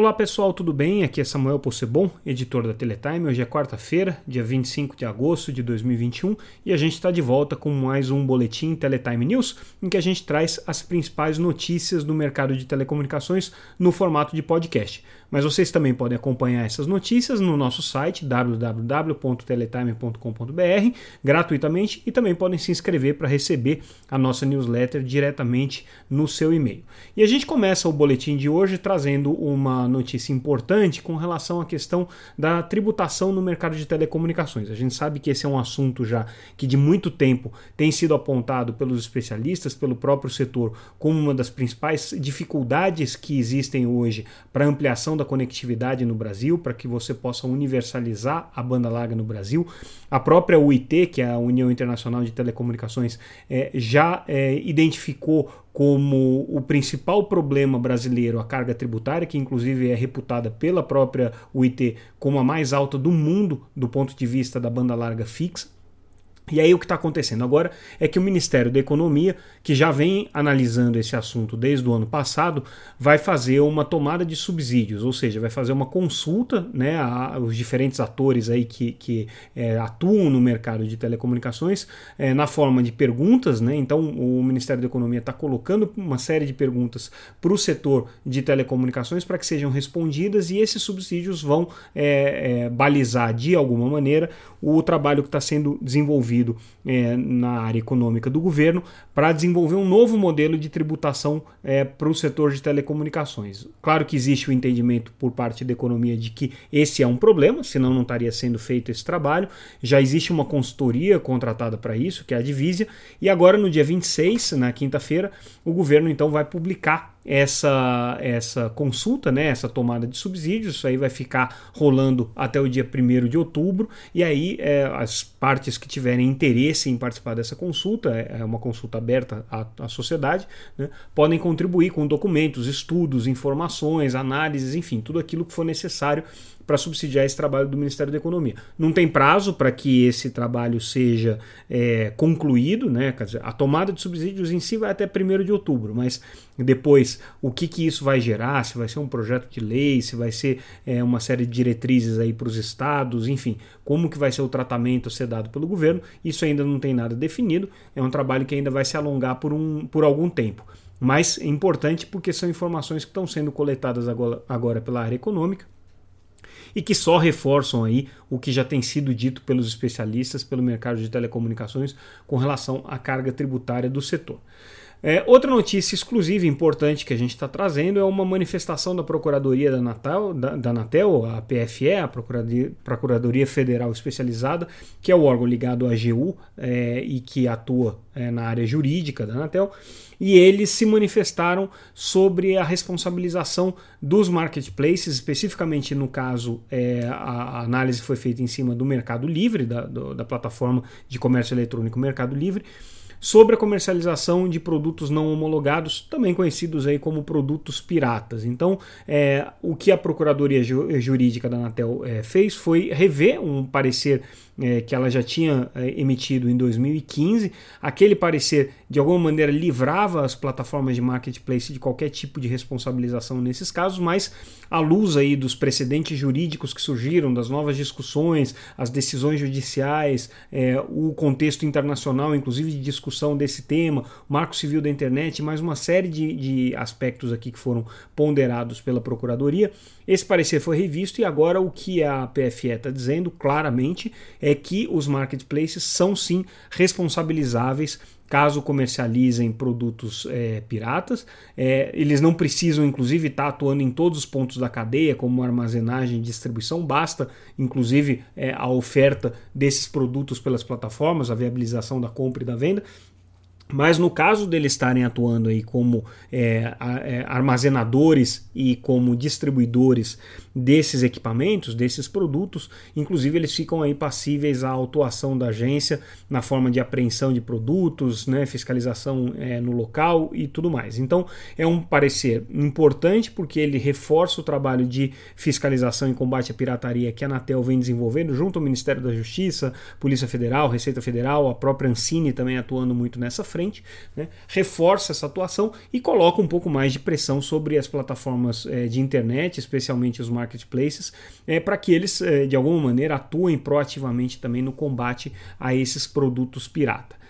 Olá pessoal, tudo bem? Aqui é Samuel Possebon, editor da Teletime. Hoje é quarta-feira, dia 25 de agosto de 2021 e a gente está de volta com mais um boletim Teletime News em que a gente traz as principais notícias do mercado de telecomunicações no formato de podcast. Mas vocês também podem acompanhar essas notícias no nosso site www.teletime.com.br gratuitamente e também podem se inscrever para receber a nossa newsletter diretamente no seu e-mail. E a gente começa o boletim de hoje trazendo uma notícia importante com relação à questão da tributação no mercado de telecomunicações. A gente sabe que esse é um assunto já que de muito tempo tem sido apontado pelos especialistas, pelo próprio setor, como uma das principais dificuldades que existem hoje para ampliação da conectividade no Brasil, para que você possa universalizar a banda larga no Brasil. A própria UIT, que é a União Internacional de Telecomunicações, é, já é, identificou como o principal problema brasileiro a carga tributária, que inclusive é reputada pela própria UIT como a mais alta do mundo do ponto de vista da banda larga fixa. E aí o que está acontecendo agora é que o Ministério da Economia, que já vem analisando esse assunto desde o ano passado, vai fazer uma tomada de subsídios, ou seja, vai fazer uma consulta né, aos diferentes atores aí que, que é, atuam no mercado de telecomunicações é, na forma de perguntas. Né? Então o Ministério da Economia está colocando uma série de perguntas para o setor de telecomunicações para que sejam respondidas e esses subsídios vão é, é balizar de alguma maneira o trabalho que está sendo desenvolvido desenvolvido é, na área econômica do governo para desenvolver um novo modelo de tributação é, para o setor de telecomunicações. Claro que existe o entendimento por parte da economia de que esse é um problema, senão não estaria sendo feito esse trabalho. Já existe uma consultoria contratada para isso, que é a Divisia, e agora no dia 26, na quinta-feira, o governo então vai publicar essa, essa consulta, né, essa tomada de subsídios. Isso aí vai ficar rolando até o dia 1 de outubro. E aí, é, as partes que tiverem interesse em participar dessa consulta, é, é uma consulta aberta à, à sociedade, né, podem contribuir com documentos, estudos, informações, análises, enfim, tudo aquilo que for necessário para subsidiar esse trabalho do Ministério da Economia. Não tem prazo para que esse trabalho seja é, concluído, né? Dizer, a tomada de subsídios em si vai até 1 de outubro, mas depois o que, que isso vai gerar, se vai ser um projeto de lei, se vai ser é, uma série de diretrizes aí para os estados, enfim, como que vai ser o tratamento a ser dado pelo governo, isso ainda não tem nada definido, é um trabalho que ainda vai se alongar por, um, por algum tempo. Mas é importante porque são informações que estão sendo coletadas agora, agora pela área econômica e que só reforçam aí o que já tem sido dito pelos especialistas pelo mercado de telecomunicações com relação à carga tributária do setor. É, outra notícia exclusiva e importante que a gente está trazendo é uma manifestação da Procuradoria da, Natal, da, da Anatel, a PFE, a Procuradoria, Procuradoria, Federal Especializada, que é o órgão ligado à AGU é, e que atua é, na área jurídica da Anatel, e eles se manifestaram sobre a responsabilização dos marketplaces, especificamente no caso, é, a, análise foi feita em cima do Mercado Livre, da, do, da plataforma de comércio eletrônico Mercado Livre sobre a comercialização de produtos não homologados, também conhecidos aí como produtos piratas. Então, é, o que a Procuradoria Jurídica da Anatel é, fez foi rever um parecer é, que ela já tinha é, emitido em 2015. Aquele parecer, de alguma maneira, livrava as plataformas de marketplace de qualquer tipo de responsabilização nesses casos, mas à luz aí dos precedentes jurídicos que surgiram, das novas discussões, as decisões judiciais, é, o contexto internacional, inclusive de discussão desse tema, marco civil da internet, mais uma série de, de aspectos aqui que foram ponderados pela Procuradoria. Esse parecer foi revisto e agora o que a PFE está dizendo claramente é que os marketplaces são sim responsabilizáveis caso comercializem produtos é, piratas. É, eles não precisam, inclusive, estar tá atuando em todos os pontos da cadeia, como armazenagem e distribuição, basta, inclusive, é, a oferta desses produtos pelas plataformas, a viabilização da compra e da venda. Mas no caso deles estarem atuando aí como é, é, armazenadores e como distribuidores desses equipamentos, desses produtos, inclusive eles ficam aí passíveis à autuação da agência na forma de apreensão de produtos, né, fiscalização é, no local e tudo mais. Então é um parecer importante porque ele reforça o trabalho de fiscalização e combate à pirataria que a Anatel vem desenvolvendo junto ao Ministério da Justiça, Polícia Federal, Receita Federal, a própria Ancine também atuando muito nessa frente, né, reforça essa atuação e coloca um pouco mais de pressão sobre as plataformas é, de internet, especialmente os marketplaces, é, para que eles, é, de alguma maneira, atuem proativamente também no combate a esses produtos pirata.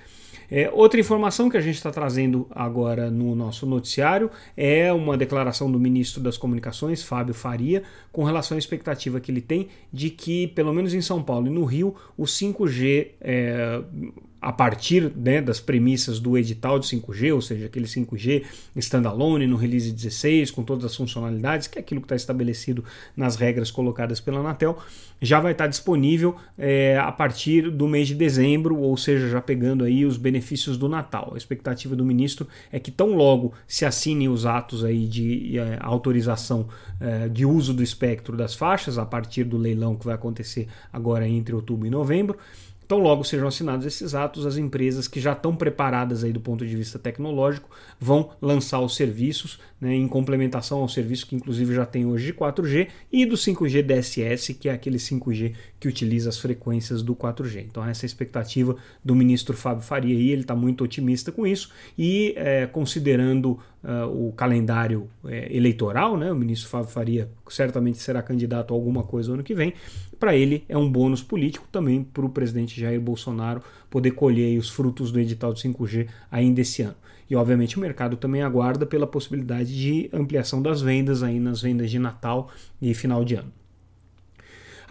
É, outra informação que a gente está trazendo agora no nosso noticiário é uma declaração do ministro das Comunicações, Fábio Faria, com relação à expectativa que ele tem de que, pelo menos em São Paulo e no Rio, o 5G é, a partir né, das premissas do edital de 5G, ou seja, aquele 5G standalone no release 16, com todas as funcionalidades, que é aquilo que está estabelecido nas regras colocadas pela Anatel, já vai estar disponível é, a partir do mês de dezembro, ou seja, já pegando aí os benefícios do Natal. A expectativa do ministro é que tão logo se assinem os atos aí de é, autorização é, de uso do espectro das faixas, a partir do leilão que vai acontecer agora entre outubro e novembro, então, logo sejam assinados esses atos, as empresas que já estão preparadas aí do ponto de vista tecnológico vão lançar os serviços né, em complementação ao serviço que inclusive já tem hoje de 4G e do 5G DSS, que é aquele 5G que utiliza as frequências do 4G. Então, essa é a expectativa do ministro Fábio Faria e ele está muito otimista com isso e é, considerando uh, o calendário é, eleitoral, né, o ministro Fábio Faria certamente será candidato a alguma coisa ano que vem, para ele é um bônus político também para o presidente Jair Bolsonaro poder colher os frutos do edital de 5G ainda esse ano. E obviamente o mercado também aguarda pela possibilidade de ampliação das vendas aí nas vendas de Natal e final de ano.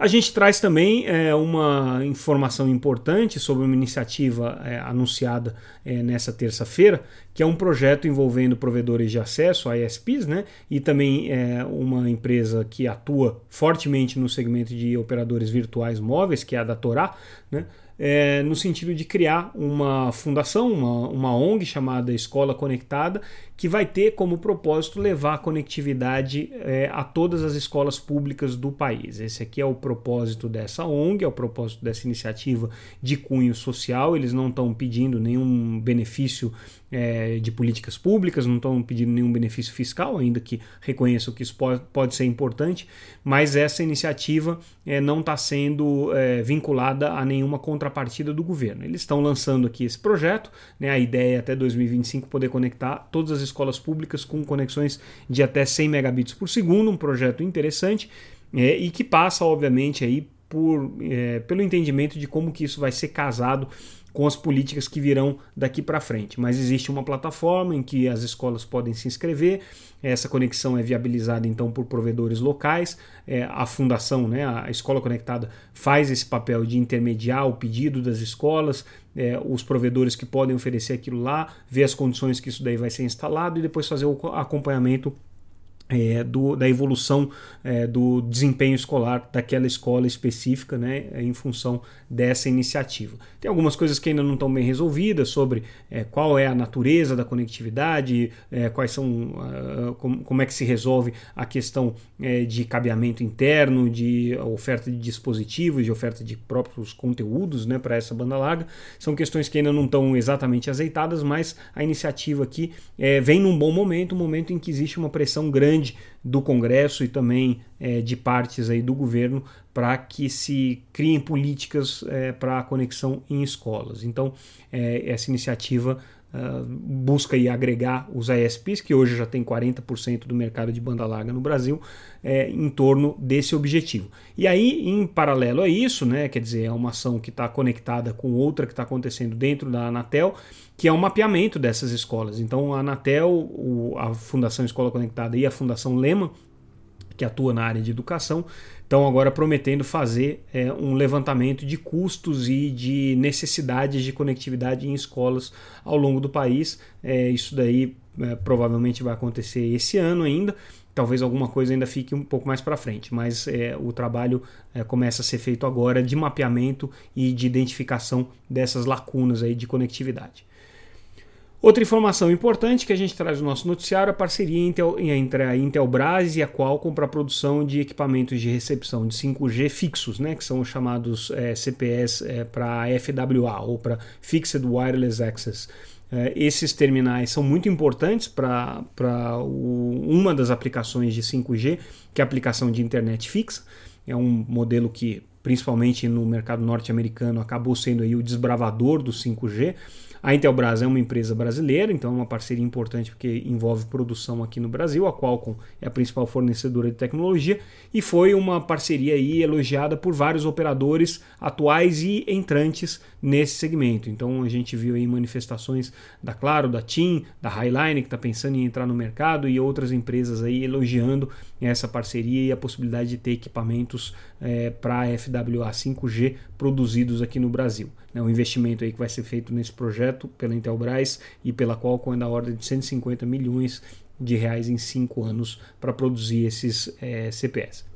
A gente traz também é, uma informação importante sobre uma iniciativa é, anunciada é, nessa terça-feira, que é um projeto envolvendo provedores de acesso, ISPs, né, e também é, uma empresa que atua fortemente no segmento de operadores virtuais móveis, que é a da Torá, né, é, no sentido de criar uma fundação, uma, uma ONG chamada Escola Conectada, que vai ter como propósito levar a conectividade é, a todas as escolas públicas do país. Esse aqui é o propósito dessa ONG, é o propósito dessa iniciativa de cunho social. Eles não estão pedindo nenhum benefício é, de políticas públicas, não estão pedindo nenhum benefício fiscal, ainda que reconheçam que isso pode, pode ser importante, mas essa iniciativa é, não está sendo é, vinculada a nenhuma contrapartida do governo. Eles estão lançando aqui esse projeto, né, a ideia é até 2025 poder conectar todas as escolas públicas com conexões de até 100 megabits por segundo, um projeto interessante é, e que passa, obviamente, aí por, é, pelo entendimento de como que isso vai ser casado com as políticas que virão daqui para frente. Mas existe uma plataforma em que as escolas podem se inscrever, essa conexão é viabilizada então por provedores locais, é, a fundação, né, a Escola Conectada, faz esse papel de intermediar o pedido das escolas, é, os provedores que podem oferecer aquilo lá, ver as condições que isso daí vai ser instalado e depois fazer o acompanhamento é, do, da evolução é, do desempenho escolar daquela escola específica, né, em função dessa iniciativa. Tem algumas coisas que ainda não estão bem resolvidas sobre é, qual é a natureza da conectividade, é, quais são, uh, como, como, é que se resolve a questão é, de cabeamento interno, de oferta de dispositivos, de oferta de próprios conteúdos, né, para essa banda larga. São questões que ainda não estão exatamente azeitadas, mas a iniciativa aqui é, vem num bom momento, um momento em que existe uma pressão grande grande do Congresso e também é, de partes aí do governo para que se criem políticas é, para a conexão em escolas. Então, é, essa iniciativa uh, busca aí agregar os ISPs, que hoje já tem 40% do mercado de banda larga no Brasil, é, em torno desse objetivo. E aí, em paralelo a isso, né, quer dizer, é uma ação que está conectada com outra que está acontecendo dentro da Anatel, que é o um mapeamento dessas escolas. Então, a Anatel, o, a Fundação Escola Conectada e a Fundação Lema, que atua na área de educação, estão agora prometendo fazer é, um levantamento de custos e de necessidades de conectividade em escolas ao longo do país. É, isso daí é, provavelmente vai acontecer esse ano ainda. Talvez alguma coisa ainda fique um pouco mais para frente, mas é, o trabalho é, começa a ser feito agora de mapeamento e de identificação dessas lacunas aí de conectividade. Outra informação importante que a gente traz no nosso noticiário é a parceria Intel, entre a Intelbras e a Qualcomm para a produção de equipamentos de recepção de 5G fixos, né, que são os chamados é, CPS é, para FWA ou para Fixed Wireless Access. É, esses terminais são muito importantes para uma das aplicações de 5G, que é a aplicação de internet fixa. É um modelo que, principalmente no mercado norte-americano, acabou sendo aí o desbravador do 5G. A Intelbras é uma empresa brasileira, então é uma parceria importante porque envolve produção aqui no Brasil. A Qualcomm é a principal fornecedora de tecnologia e foi uma parceria aí elogiada por vários operadores atuais e entrantes nesse segmento. Então a gente viu aí manifestações da Claro, da TIM, da Highline que está pensando em entrar no mercado e outras empresas aí elogiando essa parceria e a possibilidade de ter equipamentos é, para FWA 5G produzidos aqui no Brasil. Né, o investimento aí que vai ser feito nesse projeto pela Intelbras e pela Qualcomm é da ordem de 150 milhões de reais em cinco anos para produzir esses é, CPS.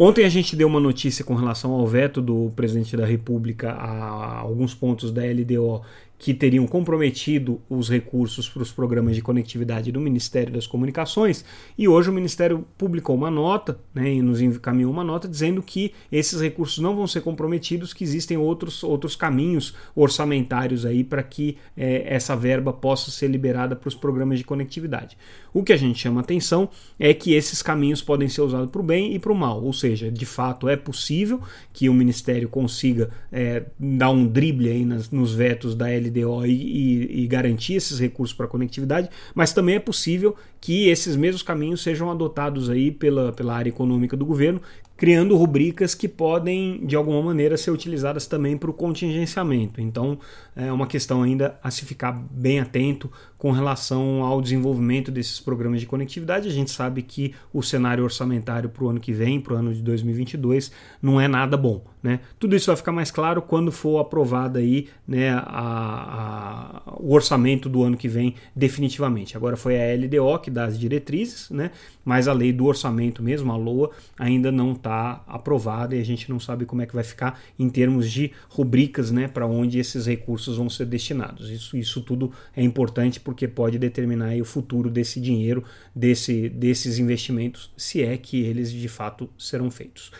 Ontem a gente deu uma notícia com relação ao veto do presidente da República a alguns pontos da LDO que teriam comprometido os recursos para os programas de conectividade do Ministério das Comunicações, e hoje o Ministério publicou uma nota, né, e nos encaminhou uma nota dizendo que esses recursos não vão ser comprometidos, que existem outros, outros caminhos orçamentários aí para que é, essa verba possa ser liberada para os programas de conectividade. O que a gente chama atenção é que esses caminhos podem ser usados para o bem e para o mal, ou seja, de fato é possível que o Ministério consiga é, dar um drible aí nas, nos vetos da LDO LDO e, e, e garantir esses recursos para conectividade, mas também é possível que esses mesmos caminhos sejam adotados aí pela, pela área econômica do governo, criando rubricas que podem, de alguma maneira, ser utilizadas também para o contingenciamento. Então, é uma questão ainda a se ficar bem atento com relação ao desenvolvimento desses programas de conectividade. A gente sabe que o cenário orçamentário para o ano que vem, para o ano de 2022, não é nada bom. Né? Tudo isso vai ficar mais claro quando for aprovado aí, né, a, a, o orçamento do ano que vem definitivamente. Agora foi a LDO que dá as diretrizes, né, mas a lei do orçamento mesmo, a LOA, ainda não está aprovada e a gente não sabe como é que vai ficar em termos de rubricas né, para onde esses recursos vão ser destinados. Isso, isso tudo é importante porque pode determinar o futuro desse dinheiro, desse, desses investimentos, se é que eles de fato serão feitos.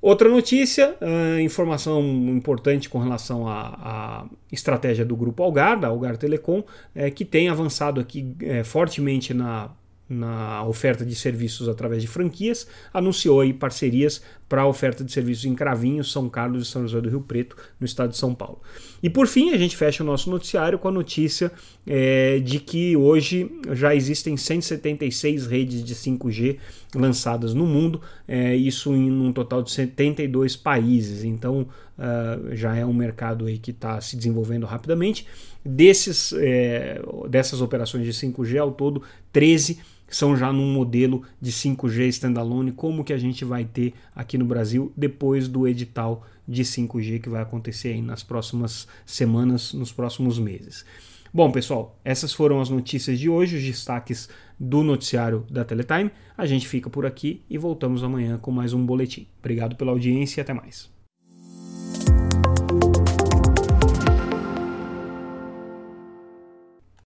Outra notícia, uh, informação importante com relação à, à, estratégia do grupo Algar, da Algar Telecom, é, que tem avançado aqui é, fortemente na na oferta de serviços através de franquias, anunciou aí parcerias para a oferta de serviços em Cravinhos, São Carlos e São José do Rio Preto, no estado de São Paulo. E por fim, a gente fecha o nosso noticiário com a notícia é, de que hoje já existem 176 redes de 5G lançadas no mundo, é, isso em um total de 72 países. Então uh, já é um mercado aí que está se desenvolvendo rapidamente. Desses, é, dessas operações de 5G ao todo, 13 são já num modelo de 5G standalone, como que a gente vai ter aqui no Brasil depois do edital de 5G que vai acontecer aí nas próximas semanas, nos próximos meses. Bom, pessoal, essas foram as notícias de hoje, os destaques do noticiário da Teletime. A gente fica por aqui e voltamos amanhã com mais um boletim. Obrigado pela audiência e até mais.